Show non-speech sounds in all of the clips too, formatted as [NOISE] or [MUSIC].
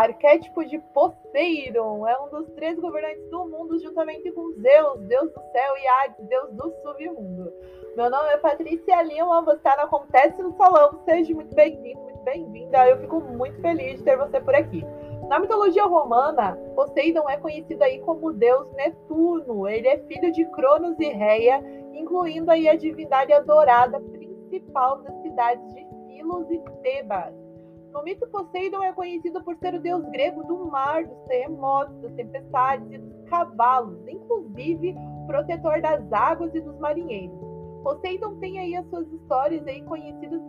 Arquétipo de Poseidon é um dos três governantes do mundo, juntamente com Zeus, deus do céu, e Hades, deus do submundo. Meu nome é Patrícia Lima, você está no Acontece no Salão. Seja muito bem-vindo, muito bem-vinda. Eu fico muito feliz de ter você por aqui. Na mitologia romana, Poseidon é conhecido aí como deus Netuno. Ele é filho de Cronos e Reia, incluindo aí a divindade adorada principal das cidades de Filos e Tebas. No mito, Poseidon é conhecido por ser o deus grego do mar, dos terremotos, das tempestades e dos cavalos, inclusive protetor das águas e dos marinheiros. Poseidon tem aí as suas histórias aí conhecidas,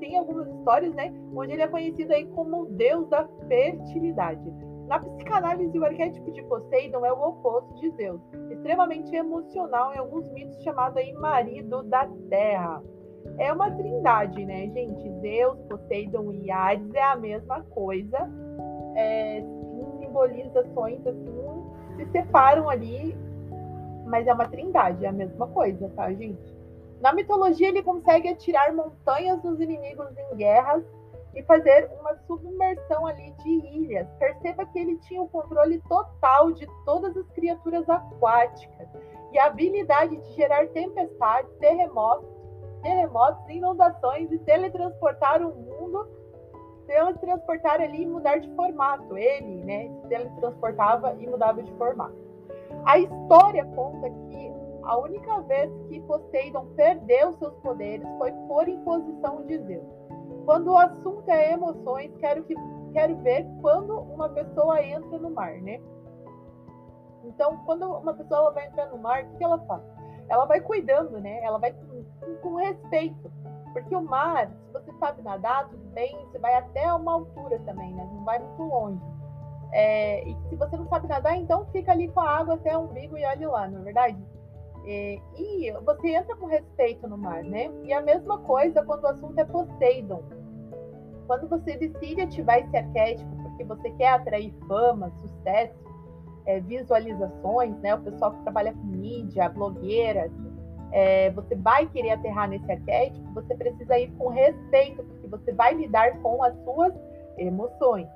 tem algumas histórias, né, onde ele é conhecido aí como o deus da fertilidade. Na psicanálise, o arquétipo de Poseidon é o oposto de Zeus, extremamente emocional em alguns mitos chamado aí marido da terra é uma trindade, né, gente? Deus, Poseidon e Hades é a mesma coisa. É, simbolizações assim se separam ali, mas é uma trindade, é a mesma coisa, tá, gente? Na mitologia, ele consegue atirar montanhas dos inimigos em guerras e fazer uma submersão ali de ilhas. Perceba que ele tinha o controle total de todas as criaturas aquáticas e a habilidade de gerar tempestades, terremotos terremotos, inundações e teletransportar o mundo, teletransportar ali e mudar de formato. Ele, né, se teletransportava e mudava de formato. A história conta que a única vez que Poseidon perdeu seus poderes foi por imposição de Zeus. Quando o assunto é emoções, quero, que, quero ver quando uma pessoa entra no mar, né? Então, quando uma pessoa vai entrar no mar, o que ela faz? Ela vai cuidando, né? Ela vai com, com, respeito. Porque o mar, se você sabe nadar, tudo bem, você vai até uma altura também, né? Não vai muito longe. É, e se você não sabe nadar, então fica ali com a água até o umbigo e olhe lá, não é verdade? É, e você entra com respeito no mar, né? E a mesma coisa quando o assunto é Poseidon. Quando você decide ativar esse arquétipo porque você quer atrair fama, sucesso, é, visualizações, né? O pessoal que trabalha com mídia, blogueiras, é, você vai querer aterrar nesse arquétipo, você precisa ir com respeito, porque você vai lidar com as suas emoções.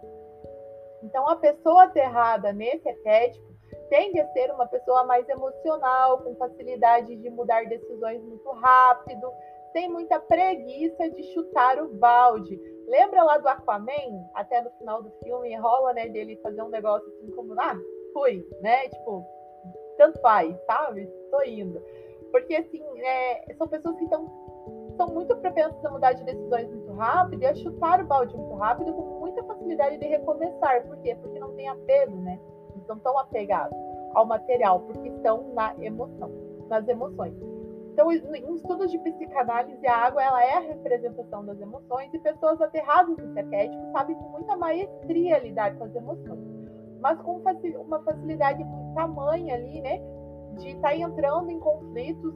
Então, a pessoa aterrada nesse arquétipo tende a ser uma pessoa mais emocional, com facilidade de mudar decisões muito rápido, tem muita preguiça de chutar o balde. Lembra lá do Aquaman? Até no final do filme rola, né, dele fazer um negócio assim como, ah, fui, né? Tipo, tanto faz, sabe? Tô indo. Porque, assim, é, são pessoas que estão são muito propensas a mudar de decisões muito rápido e a chutar o balde muito rápido com muita facilidade de recomeçar. Por quê? Porque não tem apego, né? Não estão tão apegados ao material, porque estão na emoção, nas emoções. Então, em estudos de psicanálise, a água ela é a representação das emoções e pessoas aterradas nesse arquétipo sabem com muita maestria lidar com as emoções mas com uma facilidade tamanha ali, né? De estar tá entrando em conflitos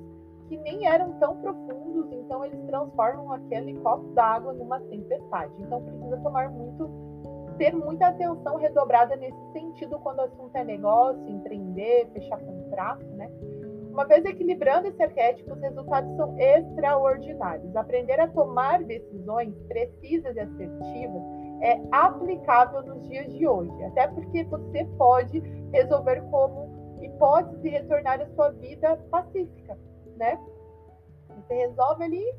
que nem eram tão profundos, então eles transformam aquele copo d'água numa tempestade. Então precisa tomar muito, ter muita atenção redobrada nesse sentido quando o assunto é negócio, empreender, fechar contrato, né? Uma vez equilibrando esse arquétipo, os resultados são extraordinários. Aprender a tomar decisões precisas e assertivas é aplicável nos dias de hoje, até porque você pode resolver como hipótese retornar à sua vida pacífica, né? Você resolve ali,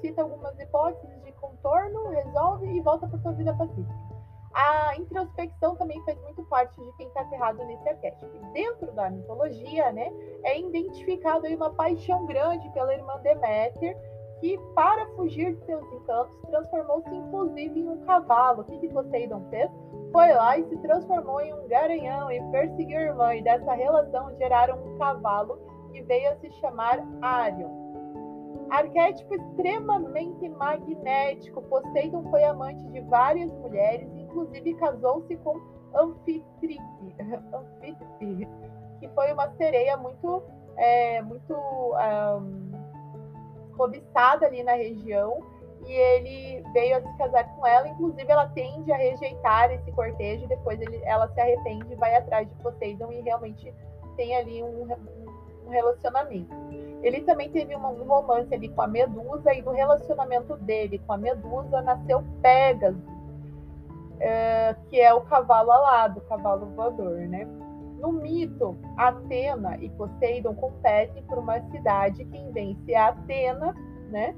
cita algumas hipóteses de contorno, resolve e volta para sua vida pacífica. A introspecção também faz muito parte de quem está aterrado nesse arquétipo. Dentro da mitologia, né, é identificado aí uma paixão grande pela irmã Deméter, que, para fugir de seus encantos, transformou-se inclusive em um cavalo. O que, que Poseidon fez? Foi lá e se transformou em um garanhão e perseguiu a irmã, e dessa relação geraram um cavalo que veio a se chamar Arion. Arquétipo extremamente magnético, Poseidon foi amante de várias mulheres, inclusive casou-se com Anfitrite, [LAUGHS] que foi uma sereia muito, é, muito um, cobiçada ali na região e ele veio a se casar com ela. Inclusive, ela tende a rejeitar esse cortejo. Depois, ele, ela se arrepende e vai atrás de Poseidon e realmente tem ali um, um relacionamento. Ele também teve um, romance ali com a Medusa e do relacionamento dele com a Medusa nasceu Pégaso. é, que é o cavalo alado, o cavalo voador, né? No mito, Atena e Poseidon competem por uma cidade. Quem vence é Atena, né?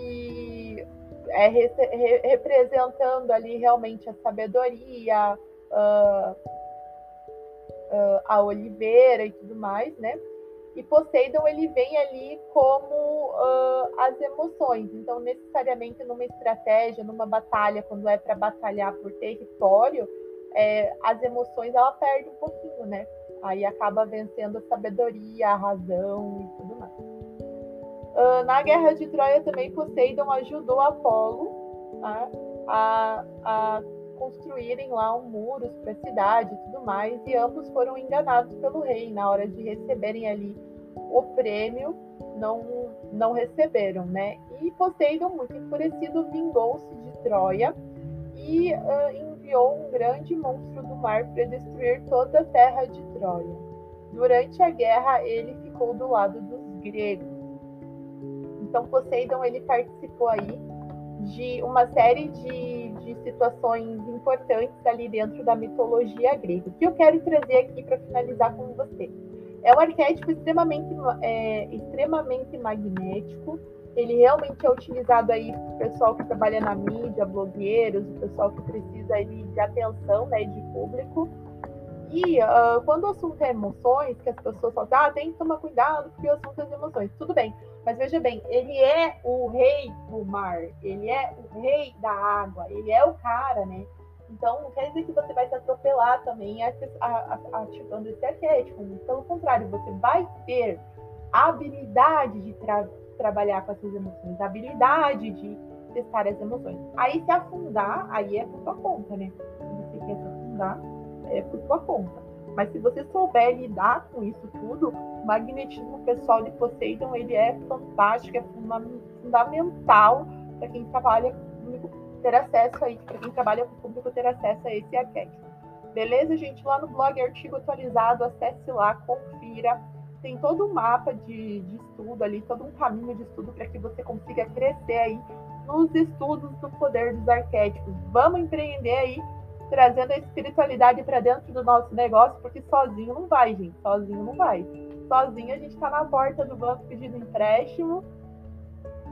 E é re re representando ali realmente a sabedoria, uh, uh, a oliveira e tudo mais, né? E Poseidon ele vem ali como uh, as emoções. Então, necessariamente numa estratégia, numa batalha, quando é para batalhar por território, é, as emoções ela perde um pouquinho, né? Aí acaba vencendo a sabedoria, a razão e tudo mais. Uh, na Guerra de Troia também Poseidon ajudou Apolo tá? a, a construírem lá um muros para a cidade e tudo mais, e ambos foram enganados pelo rei na hora de receberem ali o prêmio, não, não receberam, né? E Poseidon, muito enfurecido, vingou-se de Troia e uh, enviou um grande monstro do mar para destruir toda a terra de Troia. Durante a guerra, ele ficou do lado dos gregos. Então, Poseidon ele participou aí de uma série de, de situações importantes ali dentro da mitologia grega. O que eu quero trazer aqui para finalizar com você? É um arquétipo extremamente, é, extremamente magnético. Ele realmente é utilizado aí o pessoal que trabalha na mídia, blogueiros, o pessoal que precisa aí de atenção, né, de público. E uh, quando o assunto é emoções, que as pessoas falam, ah, tem que tomar cuidado porque o assunto é emoções. Tudo bem, mas veja bem, ele é o rei do mar, ele é o rei da água, ele é o cara, né? Então, não quer dizer que você vai se atropelar também ativando esse arquétipo. Pelo contrário, você vai ter a habilidade de tra trabalhar com essas emoções, a habilidade de testar as emoções. Aí, se afundar, aí é por sua conta, né? Se você quer se afundar, é por sua conta. Mas se você souber lidar com isso tudo, o magnetismo pessoal de Poseidon ele é fantástico, é fundamental para quem trabalha comigo ter acesso aí, para quem trabalha com o público ter acesso a esse arquétipo. Beleza, gente? Lá no blog Artigo Atualizado, acesse lá, confira. Tem todo um mapa de, de estudo ali, todo um caminho de estudo para que você consiga crescer aí nos estudos do poder dos arquétipos. Vamos empreender aí, trazendo a espiritualidade para dentro do nosso negócio, porque sozinho não vai, gente. Sozinho não vai. Sozinho a gente está na porta do banco pedindo empréstimo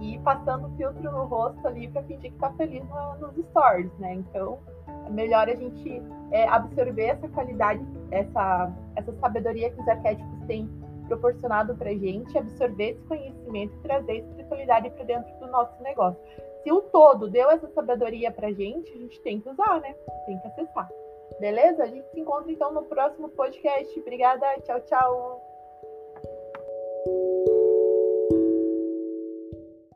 e passando filtro no rosto ali para fingir que tá feliz no, nos stories, né? Então, é melhor a gente é, absorver essa qualidade, essa, essa sabedoria que os arquétipos têm proporcionado para gente, absorver esse conhecimento e trazer espiritualidade para dentro do nosso negócio. Se o todo deu essa sabedoria para gente, a gente tem que usar, né? Tem que acessar. Beleza? A gente se encontra então no próximo podcast. Obrigada. Tchau, tchau.